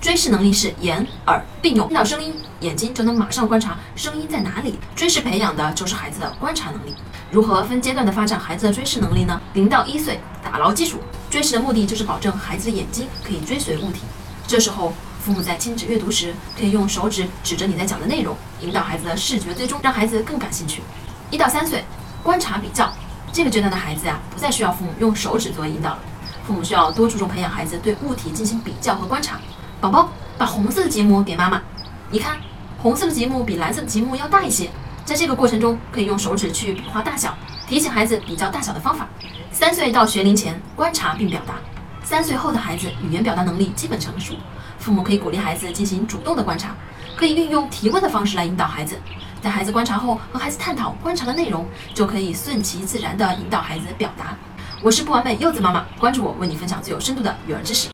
追视能力是眼耳并用，听到声音，眼睛就能马上观察声音在哪里。追视培养的就是孩子的观察能力。如何分阶段的发展孩子的追视能力呢？零到一岁打牢基础，追视的目的就是保证孩子的眼睛可以追随物体。这时候，父母在亲子阅读时，可以用手指指着你在讲的内容，引导孩子的视觉追踪，让孩子更感兴趣。一到三岁，观察比较，这个阶段的孩子呀，不再需要父母用手指作为引导了，父母需要多注重培养孩子对物体进行比较和观察。宝宝把红色的积木给妈妈，你看，红色的积木比蓝色的积木要大一些。在这个过程中，可以用手指去比划大小，提醒孩子比较大小的方法。三岁到学龄前，观察并表达。三岁后的孩子语言表达能力基本成熟，父母可以鼓励孩子进行主动的观察，可以运用提问的方式来引导孩子。在孩子观察后，和孩子探讨观察的内容，就可以顺其自然地引导孩子表达。我是不完美柚子妈妈，关注我，为你分享最有深度的育儿知识。